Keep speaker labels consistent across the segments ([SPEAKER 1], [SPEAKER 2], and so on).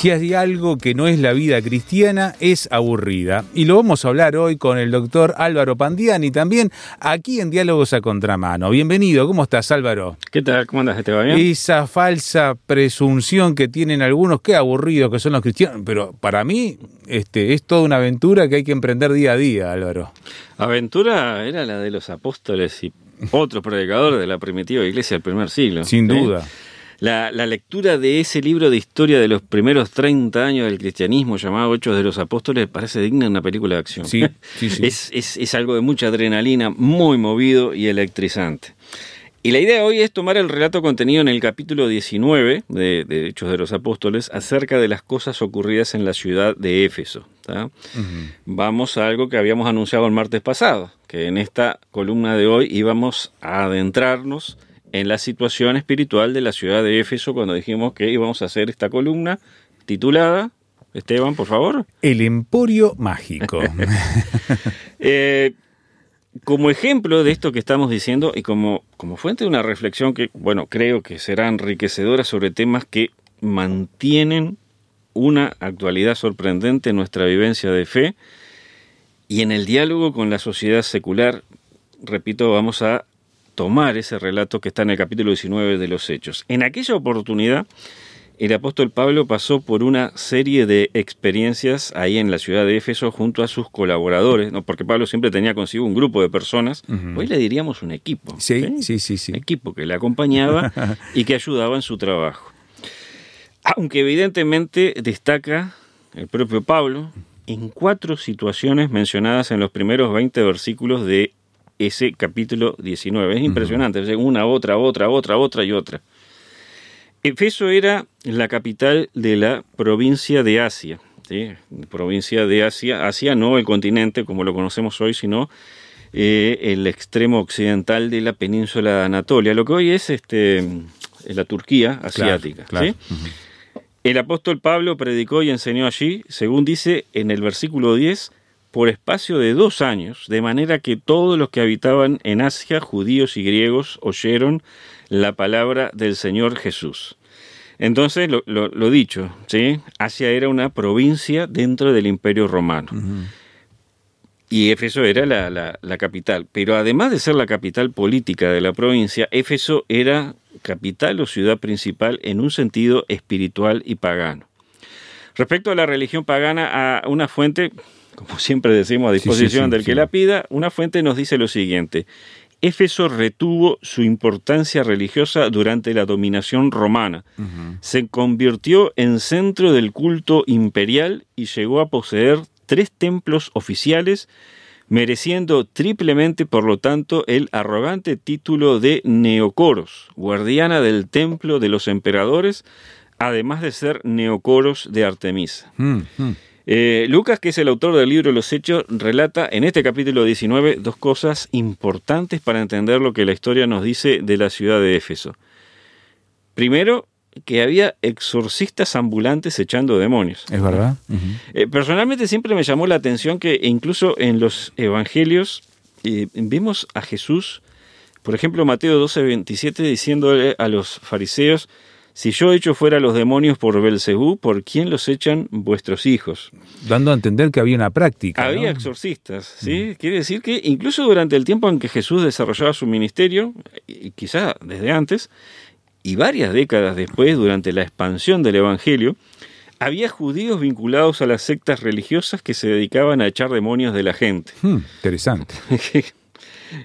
[SPEAKER 1] Si hay algo que no es la vida cristiana, es aburrida. Y lo vamos a hablar hoy con el doctor Álvaro Pandiani, también aquí en Diálogos a Contramano. Bienvenido, ¿cómo estás Álvaro?
[SPEAKER 2] ¿Qué tal? ¿Cómo andas? ¿Te va bien?
[SPEAKER 1] Esa falsa presunción que tienen algunos, qué aburridos que son los cristianos, pero para mí este, es toda una aventura que hay que emprender día a día, Álvaro.
[SPEAKER 2] Aventura era la de los apóstoles y otros predicadores de la primitiva iglesia del primer siglo.
[SPEAKER 1] Sin
[SPEAKER 2] ¿sí?
[SPEAKER 1] duda.
[SPEAKER 2] La, la lectura de ese libro de historia de los primeros 30 años del cristianismo llamado Hechos de los Apóstoles parece digna de una película de acción.
[SPEAKER 1] Sí, sí, sí.
[SPEAKER 2] Es, es, es algo de mucha adrenalina, muy movido y electrizante. Y la idea hoy es tomar el relato contenido en el capítulo 19 de, de Hechos de los Apóstoles acerca de las cosas ocurridas en la ciudad de Éfeso. Vamos a algo que habíamos anunciado el martes pasado, que en esta columna de hoy íbamos a adentrarnos en la situación espiritual de la ciudad de Éfeso cuando dijimos que íbamos a hacer esta columna titulada, Esteban, por favor.
[SPEAKER 1] El emporio mágico.
[SPEAKER 2] Eh, como ejemplo de esto que estamos diciendo y como, como fuente de una reflexión que, bueno, creo que será enriquecedora sobre temas que mantienen una actualidad sorprendente en nuestra vivencia de fe y en el diálogo con la sociedad secular, repito, vamos a tomar ese relato que está en el capítulo 19 de los Hechos. En aquella oportunidad, el apóstol Pablo pasó por una serie de experiencias ahí en la ciudad de Éfeso junto a sus colaboradores, ¿no? porque Pablo siempre tenía consigo un grupo de personas, hoy le diríamos un equipo.
[SPEAKER 1] Sí, sí, sí, sí.
[SPEAKER 2] Un equipo que le acompañaba y que ayudaba en su trabajo. Aunque evidentemente destaca el propio Pablo en cuatro situaciones mencionadas en los primeros 20 versículos de ese capítulo 19. Es impresionante, una, otra, otra, otra, otra y otra. Efeso era la capital de la provincia de Asia. ¿sí? Provincia de Asia, Asia no el continente como lo conocemos hoy, sino eh, el extremo occidental de la península de Anatolia, lo que hoy es este, la Turquía asiática. El apóstol Pablo predicó y enseñó allí, según dice en el versículo 10, por espacio de dos años, de manera que todos los que habitaban en Asia, judíos y griegos, oyeron la palabra del Señor Jesús. Entonces, lo, lo- lo dicho, ¿sí? Asia era una provincia dentro del imperio romano. Y Éfeso era la, la- la capital. Pero además de ser la capital política de la provincia, Éfeso era capital o ciudad principal en un sentido espiritual y pagano. Respecto a la religión pagana, a una fuente, como siempre decimos a
[SPEAKER 1] sí,
[SPEAKER 2] disposición
[SPEAKER 1] sí,
[SPEAKER 2] del que la pida, una fuente nos dice lo siguiente. Éfeso retuvo su importancia religiosa durante la dominación romana. Se convirtió en centro del culto imperial y llegó a poseer tres templos oficiales, mereciendo triplemente, por lo tanto, el arrogante título de Neocoros, guardiana del templo de los emperadores, además de ser Neocoros de Artemisa.
[SPEAKER 1] Mm, mm.
[SPEAKER 2] Eh, Lucas, que es el autor del libro Los Hechos, relata en este capítulo 19 dos cosas importantes para entender lo que la historia nos dice de la ciudad de Éfeso. Primero, que había exorcistas ambulantes echando demonios.
[SPEAKER 1] Es verdad.
[SPEAKER 2] Eh, personalmente siempre me llamó la atención que incluso en los evangelios eh, vemos a Jesús, por ejemplo Mateo 12, 27, diciéndole a los fariseos, si yo echo fuera los demonios por Belcebú, ¿por quién los echan vuestros hijos?
[SPEAKER 1] Dando a entender que había una práctica.
[SPEAKER 2] Había
[SPEAKER 1] ¿no?
[SPEAKER 2] exorcistas, ¿sí? Quiere decir que incluso durante el tiempo en que Jesús desarrollaba su ministerio, y quizá desde antes, y varias décadas después, durante la expansión del Evangelio, había judíos vinculados a las sectas religiosas que se dedicaban a echar demonios de la gente.
[SPEAKER 1] Mm, interesante.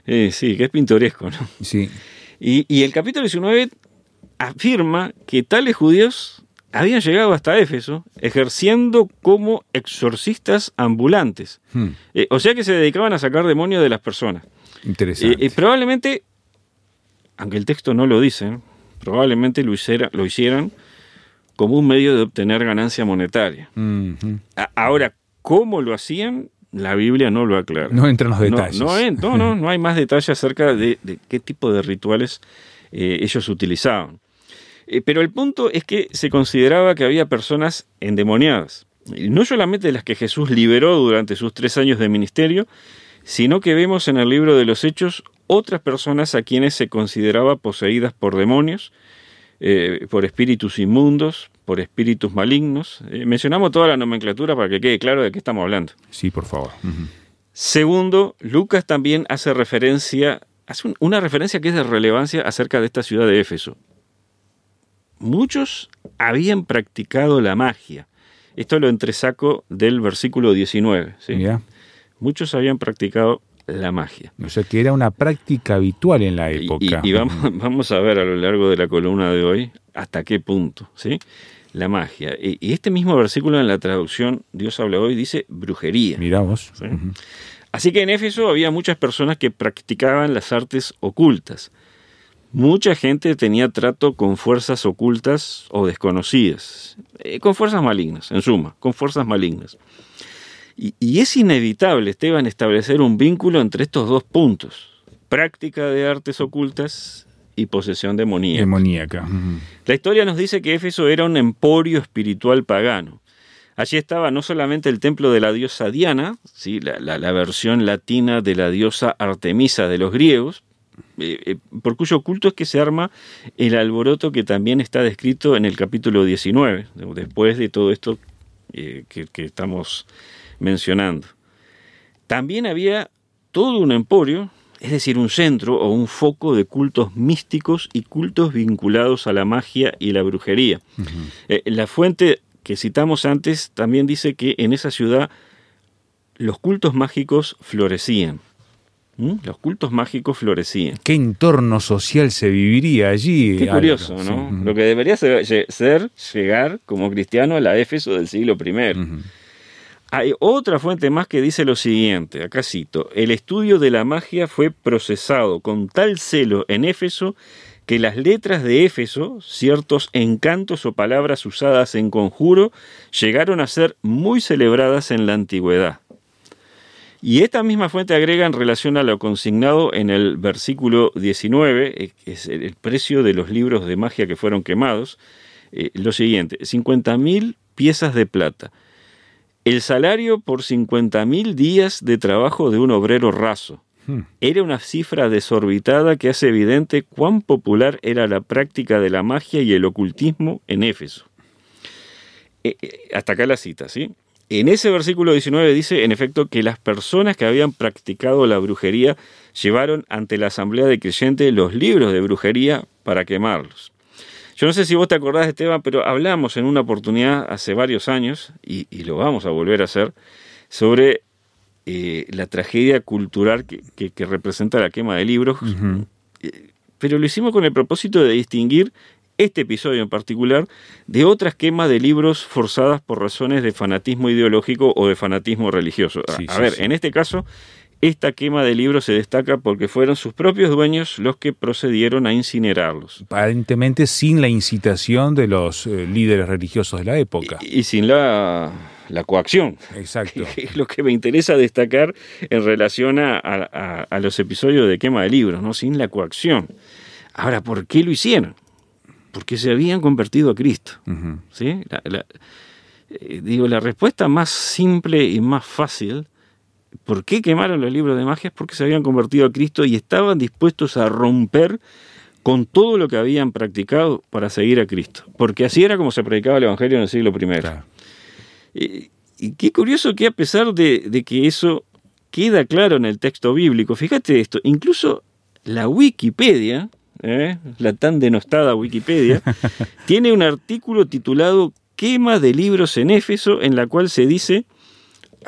[SPEAKER 2] Eh, sí, que es pintoresco, ¿no?
[SPEAKER 1] Sí.
[SPEAKER 2] Y, y el capítulo 19 afirma que tales judíos habían llegado hasta Éfeso ejerciendo como exorcistas ambulantes.
[SPEAKER 1] Mm,
[SPEAKER 2] Eh, o sea que se dedicaban a sacar demonios de las personas.
[SPEAKER 1] interesante.
[SPEAKER 2] Eh, eh, probablemente, aunque el texto no lo dice, probablemente lo, hiciera- lo hicieran como un medio de obtener ganancia monetaria. A- ahora, ¿cómo lo hacían? La Biblia no lo aclara.
[SPEAKER 1] No entra en los detalles.
[SPEAKER 2] No, no, no, no hay más detalles acerca de, de qué tipo de rituales eh, ellos utilizaban. Eh, pero el punto es que se consideraba que había personas endemoniadas. No solamente las que Jesús liberó durante sus tres años de ministerio, sino que vemos en el libro de los Hechos otras personas a quienes se consideraba poseídas por demonios, eh, por espíritus inmundos, por espíritus malignos. Eh, mencionamos toda la nomenclatura para que quede claro de qué estamos hablando.
[SPEAKER 1] Sí, por favor.
[SPEAKER 2] Segundo, Lucas también hace referencia, hace un- una referencia que es de relevancia acerca de esta ciudad de Éfeso. Muchos habían practicado la magia. Esto lo entresaco del versículo 19. ¿sí?
[SPEAKER 1] Mirá.
[SPEAKER 2] Muchos habían practicado la magia.
[SPEAKER 1] O sea que era una práctica habitual en la época.
[SPEAKER 2] Y, y vamos, vamos a ver a lo largo de la columna de hoy hasta qué punto, ¿sí? La magia. Y, y este mismo versículo en la traducción Dios habla hoy dice brujería.
[SPEAKER 1] Ujú.
[SPEAKER 2] Así que en Éfeso había muchas personas que practicaban las artes ocultas. Mucha gente tenía trato con fuerzas ocultas o desconocidas, eh, con fuerzas malignas, en suma, con fuerzas malignas. Y, y es inevitable, Esteban, establecer un vínculo entre estos dos puntos, práctica de artes ocultas y posesión demoníaca.
[SPEAKER 1] Demoníaca.
[SPEAKER 2] La historia nos dice que Éfeso era un emporio espiritual pagano. Allí estaba no solamente el templo de la diosa Diana, ¿sí? la, la- la versión latina de la diosa Artemisa de los griegos, eh, eh, por cuyo culto es que se arma el alboroto que también está descrito en el capítulo 19, después de todo esto eh, que, que estamos mencionando. También había todo un emporio, es decir, un centro o un foco de cultos místicos y cultos vinculados a la magia y la brujería. La fuente que citamos antes también dice que en esa ciudad los cultos mágicos florecían. ¿Mm? Los cultos mágicos florecían.
[SPEAKER 1] ¿Qué entorno social se viviría allí?
[SPEAKER 2] Qué curioso? ¿no?
[SPEAKER 1] Sí.
[SPEAKER 2] Lo que debería ser, llegar como cristiano a la Éfeso del siglo I. Hay otra fuente más que dice lo siguiente, acá cito, el estudio de la magia fue procesado con tal celo en Éfeso que las letras de Éfeso, ciertos encantos o palabras usadas en conjuro, llegaron a ser muy celebradas en la antigüedad. Y esta misma fuente agrega en relación a lo consignado en el versículo 19, eh, que es el precio de los libros de magia que fueron quemados, eh, lo siguiente, 50.000 piezas de plata, el salario por 50.000 días de trabajo de un obrero raso.
[SPEAKER 1] Hmm.
[SPEAKER 2] Era una cifra desorbitada que hace evidente cuán popular era la práctica de la magia y el ocultismo en Éfeso. Eh, eh, hasta acá la cita, ¿sí? En ese versículo 19 dice, en efecto, que las personas que habían practicado la brujería llevaron ante la asamblea de creyentes los libros de brujería para quemarlos. Yo no sé si vos te acordás, Esteban, pero hablamos en una oportunidad hace varios años, y, y lo vamos a volver a hacer, sobre eh, la tragedia cultural que, que- que representa la quema de libros. Eh, pero lo hicimos con el propósito de distinguir este episodio en particular de otras quemas de libros forzadas por razones de fanatismo ideológico o de fanatismo religioso. A,
[SPEAKER 1] Sí,
[SPEAKER 2] a
[SPEAKER 1] sí,
[SPEAKER 2] ver,
[SPEAKER 1] sí.
[SPEAKER 2] en este caso, esta quema de libros se destaca porque fueron sus propios dueños los que procedieron a incinerarlos.
[SPEAKER 1] Aparentemente sin la incitación de los eh, líderes religiosos de la época.
[SPEAKER 2] Y, y sin la, la coacción.
[SPEAKER 1] Exacto.
[SPEAKER 2] que es lo que me interesa destacar en relación a- a los episodios de quema de libros, ¿no? Sin la coacción. Ahora, ¿por qué lo hicieron? Porque se habían convertido a Cristo. ¿sí? La- la- eh, digo, la respuesta más simple y más fácil, ¿por qué quemaron los libros de magia? Es porque se habían convertido a Cristo y estaban dispuestos a romper con todo lo que habían practicado para seguir a Cristo. Porque así era como se predicaba el Evangelio en el siglo I.
[SPEAKER 1] Claro.
[SPEAKER 2] Y qué curioso que a pesar de, de que eso queda claro en el texto bíblico, fíjate esto, incluso la Wikipedia, ¿eh? la tan denostada Wikipedia, tiene un artículo titulado Quema de libros en Éfeso, en la cual se dice,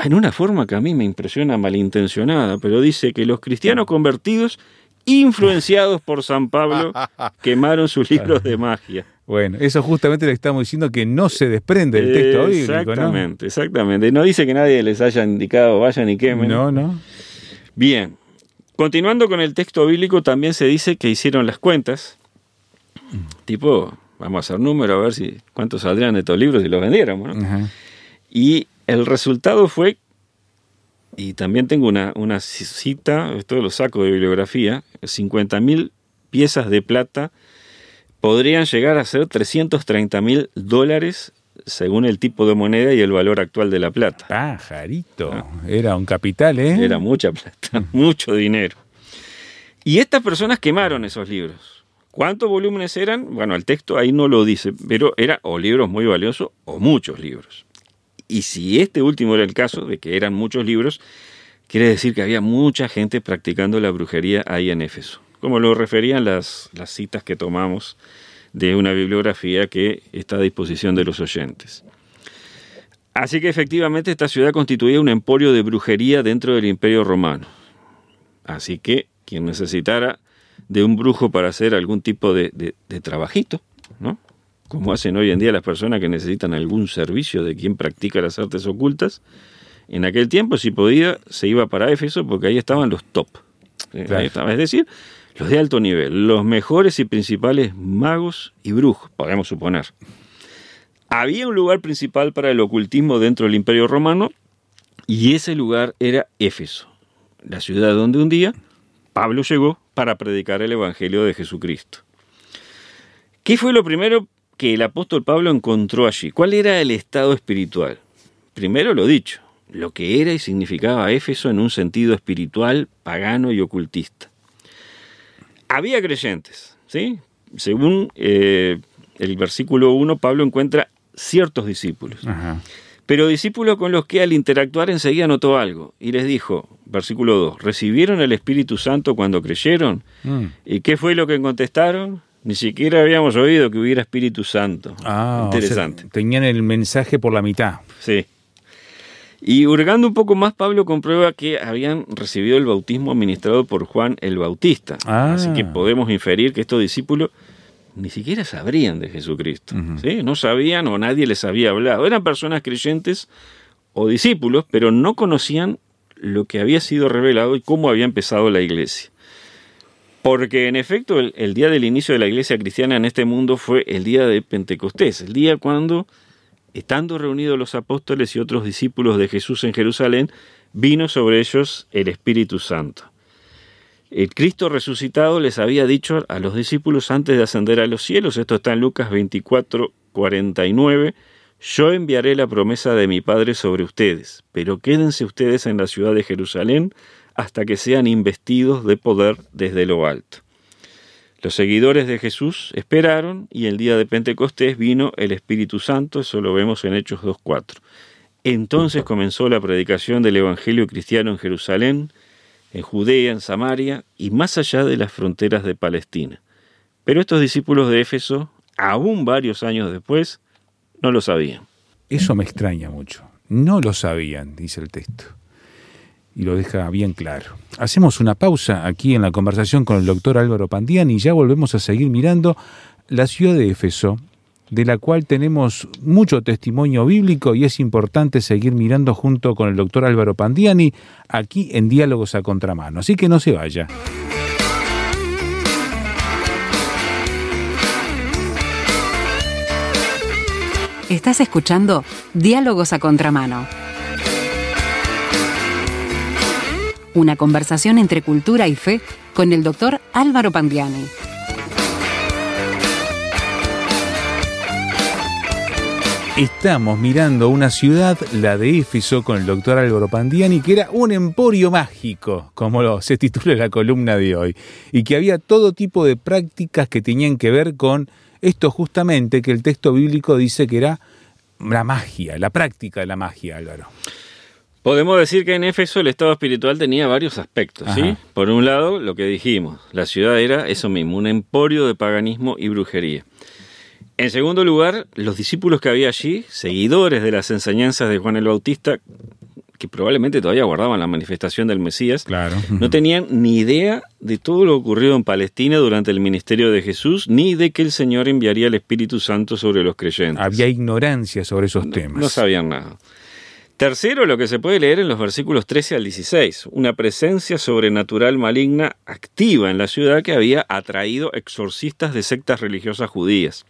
[SPEAKER 2] en una forma que a mí me impresiona malintencionada, pero dice que los cristianos convertidos, influenciados por San Pablo, quemaron sus libros de magia.
[SPEAKER 1] Bueno, eso justamente le estamos diciendo que no se desprende del texto bíblico, ¿no?
[SPEAKER 2] Exactamente, exactamente. No dice que nadie les haya indicado vayan y quemen.
[SPEAKER 1] No, no.
[SPEAKER 2] Bien. Continuando con el texto bíblico, también se dice que hicieron las cuentas. Tipo, vamos a hacer número a ver si cuántos saldrían de estos libros si los vendiéramos. ¿no? Y el resultado fue, y también tengo una, una cita, esto lo saco de bibliografía, 50.000 piezas de plata podrían llegar a ser 330 mil dólares según el tipo de moneda y el valor actual de la plata.
[SPEAKER 1] Pajarito. Era un capital, ¿eh?
[SPEAKER 2] Era mucha plata, mucho dinero. Y estas personas quemaron esos libros. ¿Cuántos volúmenes eran? Bueno, el texto ahí no lo dice, pero eran o libros muy valiosos o muchos libros. Y si este último era el caso, de que eran muchos libros, quiere decir que había mucha gente practicando la brujería ahí en Éfeso. Como lo referían las, las citas que tomamos de una bibliografía que está a disposición de los oyentes. Así que efectivamente esta ciudad constituía un emporio de brujería dentro del imperio romano. Así que quien necesitara de un brujo para hacer algún tipo de, de- de trabajito, ¿no? Como hacen hoy en día las personas que necesitan algún servicio de quien practica las artes ocultas, en aquel tiempo, si podía, se iba para Éfeso porque ahí estaban los top. Eh,
[SPEAKER 1] Claro.
[SPEAKER 2] ahí estaba, Es decir, los de alto nivel, los mejores y principales magos y brujos, podemos suponer. Había un lugar principal para el ocultismo dentro del Imperio Romano y ese lugar era Éfeso, la ciudad donde un día Pablo llegó para predicar el Evangelio de Jesucristo. ¿Qué fue lo primero que el apóstol Pablo encontró allí? ¿Cuál era el estado espiritual? Primero lo dicho, lo que era y significaba Éfeso en un sentido espiritual, pagano y ocultista. Había creyentes, ¿sí? Según eh, el versículo 1, Pablo encuentra ciertos discípulos.
[SPEAKER 1] Ajá.
[SPEAKER 2] Pero discípulos con los que al interactuar enseguida notó algo y les dijo, versículo 2, ¿recibieron el Espíritu Santo cuando creyeron?
[SPEAKER 1] Mm.
[SPEAKER 2] ¿Y qué fue lo que contestaron? Ni siquiera habíamos oído que hubiera Espíritu Santo.
[SPEAKER 1] Ah, o sea,
[SPEAKER 2] Interesante.
[SPEAKER 1] tenían el mensaje por la mitad.
[SPEAKER 2] Sí. Y hurgando un poco más, Pablo comprueba que habían recibido el bautismo administrado por Juan el Bautista.
[SPEAKER 1] Ah.
[SPEAKER 2] Así que podemos inferir que estos discípulos ni siquiera sabrían de Jesucristo. ¿sí? No sabían o nadie les había hablado. Eran personas creyentes o discípulos, pero no conocían lo que había sido revelado y cómo había empezado la iglesia. Porque en efecto el, el día del inicio de la iglesia cristiana en este mundo fue el día de Pentecostés, el día cuando, estando reunidos los apóstoles y otros discípulos de Jesús en Jerusalén, vino sobre ellos el Espíritu Santo. El Cristo resucitado les había dicho a los discípulos antes de ascender a los cielos, esto está en Lucas 24, 49, yo enviaré la promesa de mi Padre sobre ustedes, pero quédense ustedes en la ciudad de Jerusalén hasta que sean investidos de poder desde lo alto. Los seguidores de Jesús esperaron y el día de Pentecostés vino el Espíritu Santo, eso lo vemos en Hechos 2.4. Entonces comenzó la predicación del Evangelio cristiano en Jerusalén, en Judea, en Samaria y más allá de las fronteras de Palestina. Pero estos discípulos de Éfeso, aún varios años después, no lo sabían.
[SPEAKER 1] Eso me extraña mucho. No lo sabían, dice el texto. Y lo deja bien claro. Hacemos una pausa aquí en la conversación con el doctor Álvaro Pandiani y ya volvemos a seguir mirando la ciudad de Éfeso, de la cual tenemos mucho testimonio bíblico y es importante seguir mirando junto con el doctor Álvaro Pandiani aquí en Diálogos a Contramano. Así que no se vaya.
[SPEAKER 3] Estás escuchando Diálogos a Contramano. Una conversación entre cultura y fe con el doctor Álvaro Pandiani.
[SPEAKER 1] Estamos mirando una ciudad, la de Éfeso, con el doctor Álvaro Pandiani, que era un emporio mágico, como lo, se titula la columna de hoy, y que había todo tipo de prácticas que tenían que ver con esto justamente que el texto bíblico dice que era la magia, la práctica de la magia, Álvaro.
[SPEAKER 2] Podemos decir que en Éfeso el estado espiritual tenía varios aspectos, ¿sí?
[SPEAKER 1] Ajá.
[SPEAKER 2] Por un lado, lo que dijimos, la ciudad era eso mismo, un emporio de paganismo y brujería. En segundo lugar, los discípulos que había allí, seguidores de las enseñanzas de Juan el Bautista, que probablemente todavía guardaban la manifestación del Mesías,
[SPEAKER 1] Claro.
[SPEAKER 2] no tenían ni idea de todo lo ocurrido en Palestina durante el ministerio de Jesús, ni de que el Señor enviaría el Espíritu Santo sobre los creyentes.
[SPEAKER 1] Había ignorancia sobre esos temas.
[SPEAKER 2] No sabían nada. Tercero, lo que se puede leer en los versículos 13 al 16, una presencia sobrenatural maligna activa en la ciudad que había atraído exorcistas de sectas religiosas judías.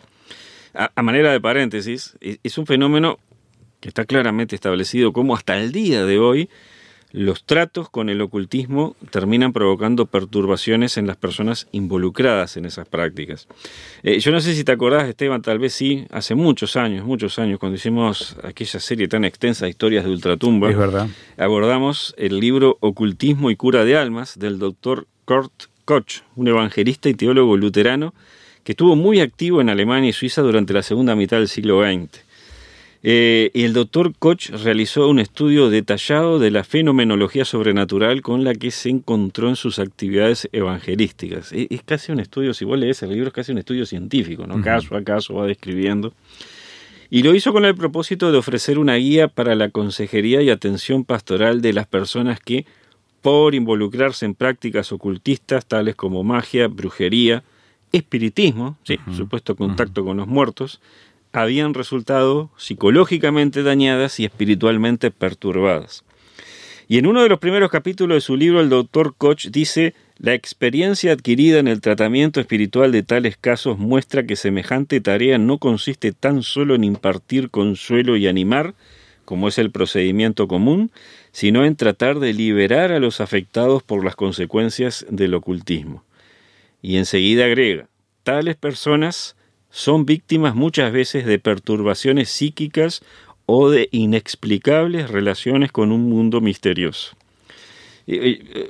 [SPEAKER 2] A, manera de paréntesis, es un fenómeno que está claramente establecido como hasta el día de hoy los tratos con el ocultismo terminan provocando perturbaciones en las personas involucradas en esas prácticas. Eh, yo no sé si te acordás, Esteban, tal vez sí, hace muchos años, muchos años, cuando hicimos aquella serie tan extensa de historias de ultratumba,
[SPEAKER 1] Es verdad.
[SPEAKER 2] abordamos el libro Ocultismo y cura de almas del doctor Kurt Koch, un evangelista y teólogo luterano que estuvo muy activo en Alemania y Suiza durante la segunda mitad del siglo XX. Eh, y el doctor Koch realizó un estudio detallado de la fenomenología sobrenatural con la que se encontró en sus actividades evangelísticas. Es, es casi un estudio, si vos lees el libro, es casi un estudio científico, ¿no? Caso a caso va describiendo. Y lo hizo con el propósito de ofrecer una guía para la consejería y atención pastoral de las personas que, por involucrarse en prácticas ocultistas tales como magia, brujería, espiritismo, sí, supuesto contacto con los muertos, habían resultado psicológicamente dañadas y espiritualmente perturbadas. Y en uno de los primeros capítulos de su libro, el doctor Koch dice, la experiencia adquirida en el tratamiento espiritual de tales casos muestra que semejante tarea no consiste tan solo en impartir consuelo y animar, como es el procedimiento común, sino en tratar de liberar a los afectados por las consecuencias del ocultismo. Y enseguida agrega, tales personas son víctimas muchas veces de perturbaciones psíquicas o de inexplicables relaciones con un mundo misterioso.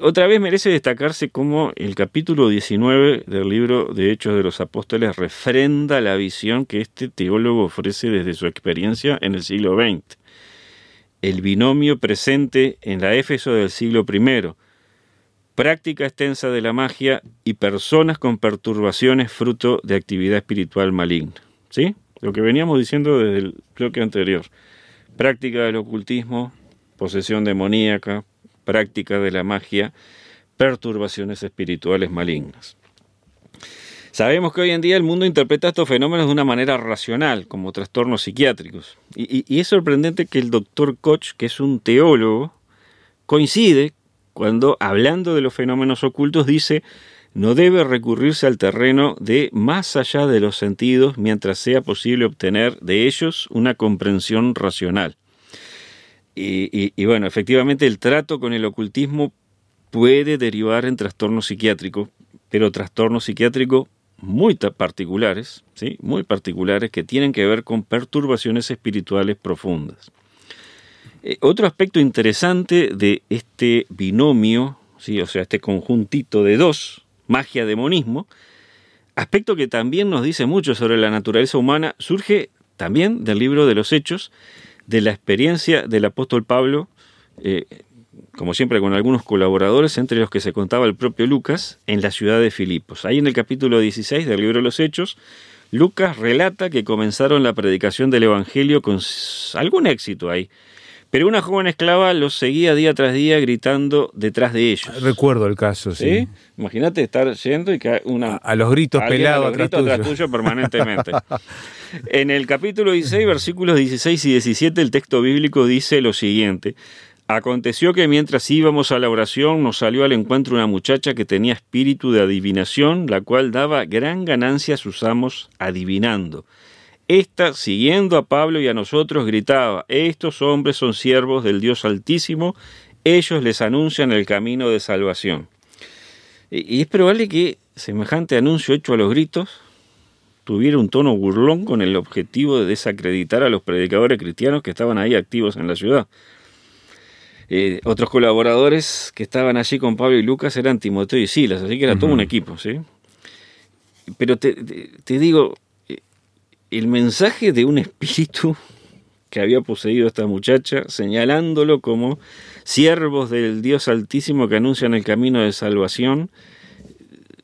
[SPEAKER 2] Otra vez merece destacarse cómo el capítulo 19 del libro de Hechos de los Apóstoles refrenda la visión que este teólogo ofrece desde su experiencia en el siglo XX. El binomio presente en la Éfeso del siglo I, práctica extensa de la magia y personas con perturbaciones fruto de actividad espiritual maligna. ¿Sí? Lo que veníamos diciendo desde el bloque anterior. Práctica del ocultismo, posesión demoníaca, práctica de la magia, perturbaciones espirituales malignas. Sabemos que hoy en día el mundo interpreta estos fenómenos de una manera racional, como trastornos psiquiátricos. Y, es sorprendente que el doctor Koch, que es un teólogo, coincide cuando, hablando de los fenómenos ocultos, dice no debe recurrirse al terreno de más allá de los sentidos mientras sea posible obtener de ellos una comprensión racional. Y, bueno, efectivamente el trato con el ocultismo puede derivar en trastornos psiquiátricos, pero trastornos psiquiátricos muy particulares, ¿sí? muy particulares que tienen que ver con perturbaciones espirituales profundas. Eh, otro aspecto interesante de este binomio, ¿sí? o sea, este conjuntito de dos, magia, demonismo, aspecto que también nos dice mucho sobre la naturaleza humana, surge también del libro de los Hechos, de la experiencia del apóstol Pablo, eh, como siempre con algunos colaboradores, entre los que se contaba el propio Lucas, en la ciudad de Filipos. Ahí en el capítulo 16 del libro de los Hechos, Lucas relata que comenzaron la predicación del Evangelio con algún éxito ahí. Pero una joven esclava los seguía día tras día gritando detrás de ellos.
[SPEAKER 1] Recuerdo el caso, sí.
[SPEAKER 2] Imagínate estar yendo y que una,
[SPEAKER 1] A, a los gritos pelados atrás tuyo
[SPEAKER 2] permanentemente. en el capítulo 16, versículos 16 y 17, el texto bíblico dice lo siguiente. Aconteció que mientras íbamos a la oración nos salió al encuentro una muchacha que tenía espíritu de adivinación, la cual daba gran ganancia a sus amos adivinando. Esta, siguiendo a Pablo y a nosotros, gritaba, estos hombres son siervos del Dios Altísimo, ellos les anuncian el camino de salvación. Y es probable que semejante anuncio hecho a los gritos tuviera un tono burlón con el objetivo de desacreditar a los predicadores cristianos que estaban ahí activos en la ciudad. Eh, otros colaboradores que estaban allí con Pablo y Lucas eran Timoteo y Silas, así que era todo un equipo, ¿sí? Pero te, te- te digo, el mensaje de un espíritu que había poseído a esta muchacha, señalándolo como siervos del Dios Altísimo que anuncian el camino de salvación,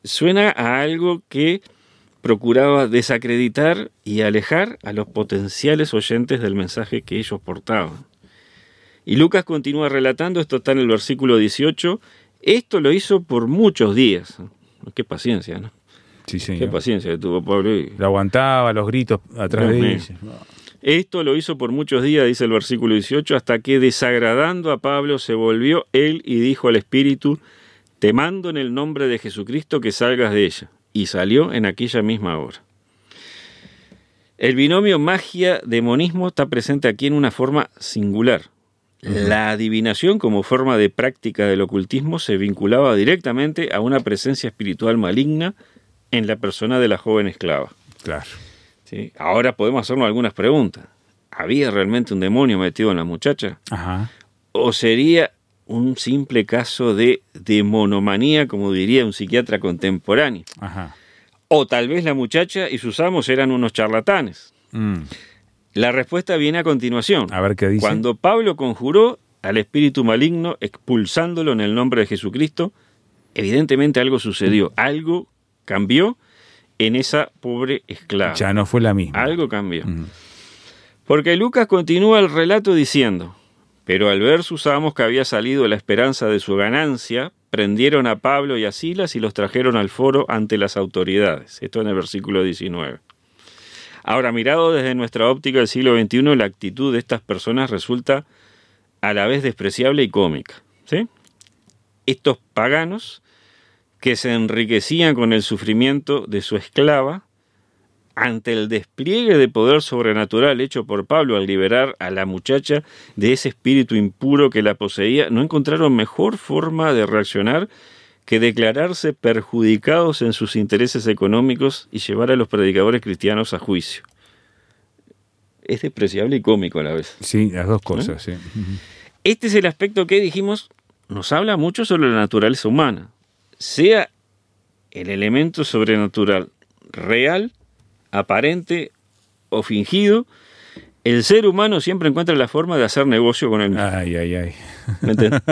[SPEAKER 2] suena a algo que procuraba desacreditar y alejar a los potenciales oyentes del mensaje que ellos portaban. Y Lucas continúa relatando, esto está en el versículo 18, esto lo hizo por muchos días. Qué paciencia, ¿no?
[SPEAKER 1] Sí,
[SPEAKER 2] Qué paciencia que tuvo Pablo. y-
[SPEAKER 1] Lo aguantaba, los gritos atrás
[SPEAKER 2] Dios
[SPEAKER 1] de ellos.
[SPEAKER 2] Esto lo hizo por muchos días, dice el versículo 18, hasta que desagradando a Pablo se volvió él y dijo al Espíritu, te mando en el nombre de Jesucristo que salgas de ella. Y salió en aquella misma hora. El binomio magia-demonismo está presente aquí en una forma singular. La adivinación como forma de práctica del ocultismo se vinculaba directamente a una presencia espiritual maligna en la persona de la joven esclava.
[SPEAKER 1] Claro.
[SPEAKER 2] ¿sí? Ahora podemos hacernos algunas preguntas. ¿Había realmente un demonio metido en la muchacha?
[SPEAKER 1] Ajá.
[SPEAKER 2] ¿O sería un simple caso de demonomanía, como diría un psiquiatra contemporáneo?
[SPEAKER 1] Ajá.
[SPEAKER 2] O tal vez la muchacha y sus amos eran unos charlatanes.
[SPEAKER 1] Mm.
[SPEAKER 2] La respuesta viene a continuación.
[SPEAKER 1] A ver qué dice.
[SPEAKER 2] Cuando Pablo conjuró al espíritu maligno expulsándolo en el nombre de Jesucristo, evidentemente algo sucedió, algo cambió en esa pobre esclava.
[SPEAKER 1] Ya no fue la misma.
[SPEAKER 2] Algo cambió. Porque Lucas continúa el relato diciendo, pero al ver sus amos que había salido la esperanza de su ganancia, prendieron a Pablo y a Silas y los trajeron al foro ante las autoridades. Esto en el versículo 19. Ahora, mirado desde nuestra óptica del siglo XXI, la actitud de estas personas resulta a la vez despreciable y cómica. ¿sí? Estos paganos que se enriquecían con el sufrimiento de su esclava, ante el despliegue de poder sobrenatural hecho por Pablo al liberar a la muchacha de ese espíritu impuro que la poseía, no encontraron mejor forma de reaccionar que declararse perjudicados en sus intereses económicos y llevar a los predicadores cristianos a juicio. Es despreciable y cómico a la vez.
[SPEAKER 1] Sí, las dos cosas, sí.
[SPEAKER 2] Este es el aspecto que dijimos, nos habla mucho sobre la naturaleza humana. Sea el elemento sobrenatural real, aparente o fingido, el ser humano siempre encuentra la forma de hacer negocio con él.
[SPEAKER 1] Ay, ay, ay.
[SPEAKER 2] ¿Me entiendes?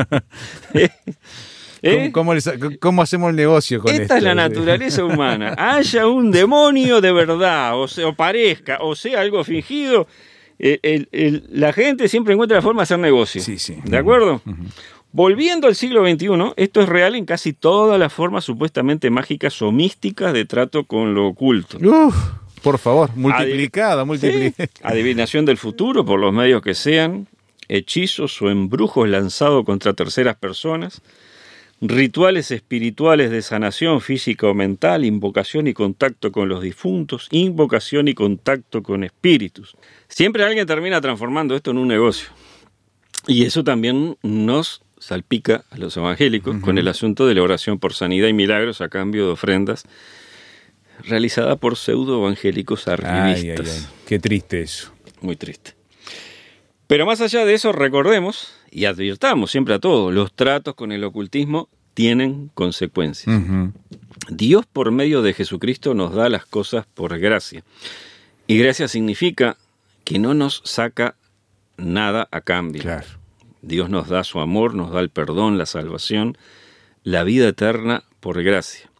[SPEAKER 2] ¿Eh? ¿Eh?
[SPEAKER 1] ¿Cómo, cómo les- cómo hacemos el negocio con
[SPEAKER 2] Esta
[SPEAKER 1] esto?
[SPEAKER 2] es la naturaleza humana. Haya un demonio de verdad, o, sea, o parezca, o sea algo fingido, el- el- el- la gente siempre encuentra la forma de hacer negocio.
[SPEAKER 1] Sí, sí.
[SPEAKER 2] ¿De acuerdo? Volviendo al siglo XXI, esto es real en casi todas las formas supuestamente mágicas o místicas de trato con lo oculto.
[SPEAKER 1] Uf, por favor, multiplicada, multiplicada.
[SPEAKER 2] Sí. Adivinación del futuro por los medios que sean, hechizos o embrujos lanzados contra terceras personas, rituales espirituales de sanación física o mental, invocación y contacto con los difuntos, invocación y contacto con espíritus. Siempre alguien termina transformando esto en un negocio. Y eso también nos salpica a los evangélicos con el asunto de la oración por sanidad y milagros a cambio de ofrendas realizada por pseudo evangélicos
[SPEAKER 1] Ay, ay,
[SPEAKER 2] arribistas.
[SPEAKER 1] ay. Qué triste eso.
[SPEAKER 2] Muy triste. Pero más allá de eso, recordemos y advirtamos siempre a todos, los tratos con el ocultismo tienen consecuencias. Dios por medio de Jesucristo nos da las cosas por gracia. Y gracia significa que no nos saca nada a cambio.
[SPEAKER 1] Claro.
[SPEAKER 2] Dios nos da su amor, nos da el perdón, la salvación, la vida eterna por gracia.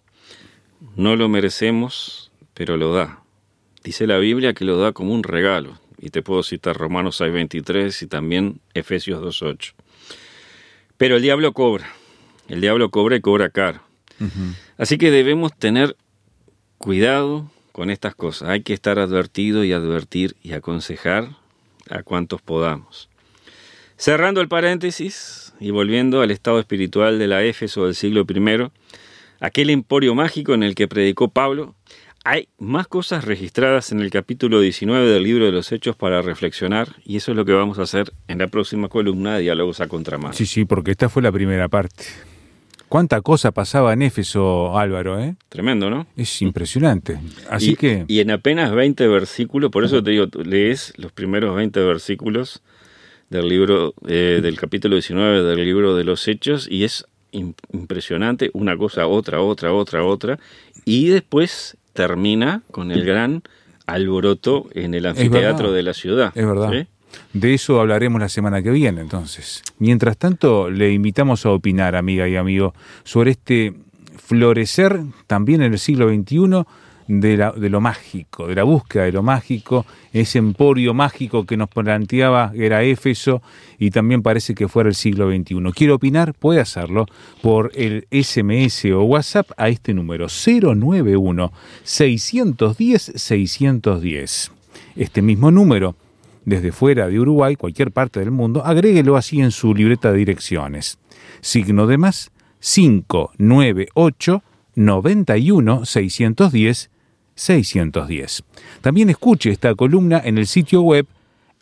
[SPEAKER 2] No lo merecemos, pero lo da. Dice la Biblia que lo da como un regalo. Y te puedo citar Romanos 6:23 y también Efesios 2:8. Pero el diablo cobra. El diablo cobra y cobra caro. Así que debemos tener cuidado con estas cosas. Hay que estar advertido y advertir y aconsejar a cuantos podamos. Cerrando el paréntesis y volviendo al estado espiritual de la Éfeso del siglo I, aquel emporio mágico en el que predicó Pablo, hay más cosas registradas en el capítulo 19 del libro de los Hechos para reflexionar y eso es lo que vamos a hacer en la próxima columna de Diálogos a Contramano.
[SPEAKER 1] Sí, sí, porque esta fue la primera parte. ¿Cuánta cosa pasaba en Éfeso, Álvaro? Eh?
[SPEAKER 2] Tremendo, ¿no?
[SPEAKER 1] Es impresionante. Así
[SPEAKER 2] y,
[SPEAKER 1] que,
[SPEAKER 2] y en apenas 20 versículos, por eso te digo, lees los primeros 20 versículos del libro, eh, del capítulo 19 del libro de los Hechos, y es im- impresionante, una cosa, otra, otra, otra, otra, y después termina con el gran alboroto en el anfiteatro de la ciudad.
[SPEAKER 1] es verdad.
[SPEAKER 2] ¿sí?
[SPEAKER 1] De eso hablaremos la semana que viene, entonces. Mientras tanto, le invitamos a opinar, amiga y amigo, sobre este florecer también en el siglo XXI de, lo mágico, de la búsqueda de lo mágico, ese emporio mágico que nos planteaba era Éfeso y también parece que fuera el siglo XXI. ¿Quiere opinar? Puede hacerlo por el SMS o WhatsApp a este número 091 610 610. Este mismo número desde fuera de Uruguay, cualquier parte del mundo, agréguelo así en su libreta de direcciones. Signo de más 598 91 610 610. También escuche esta columna en el sitio web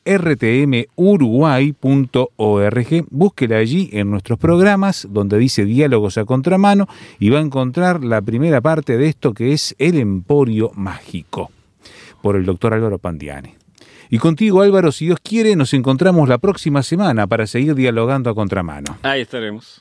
[SPEAKER 1] rtmuruguay.org. Búsquela allí en nuestros programas donde dice Diálogos a Contramano y va a encontrar la primera parte de esto que es El Emporio Mágico por el doctor Álvaro Pandiani. Y contigo Álvaro, si Dios quiere, nos encontramos la próxima semana para seguir dialogando a contramano.
[SPEAKER 2] Ahí estaremos.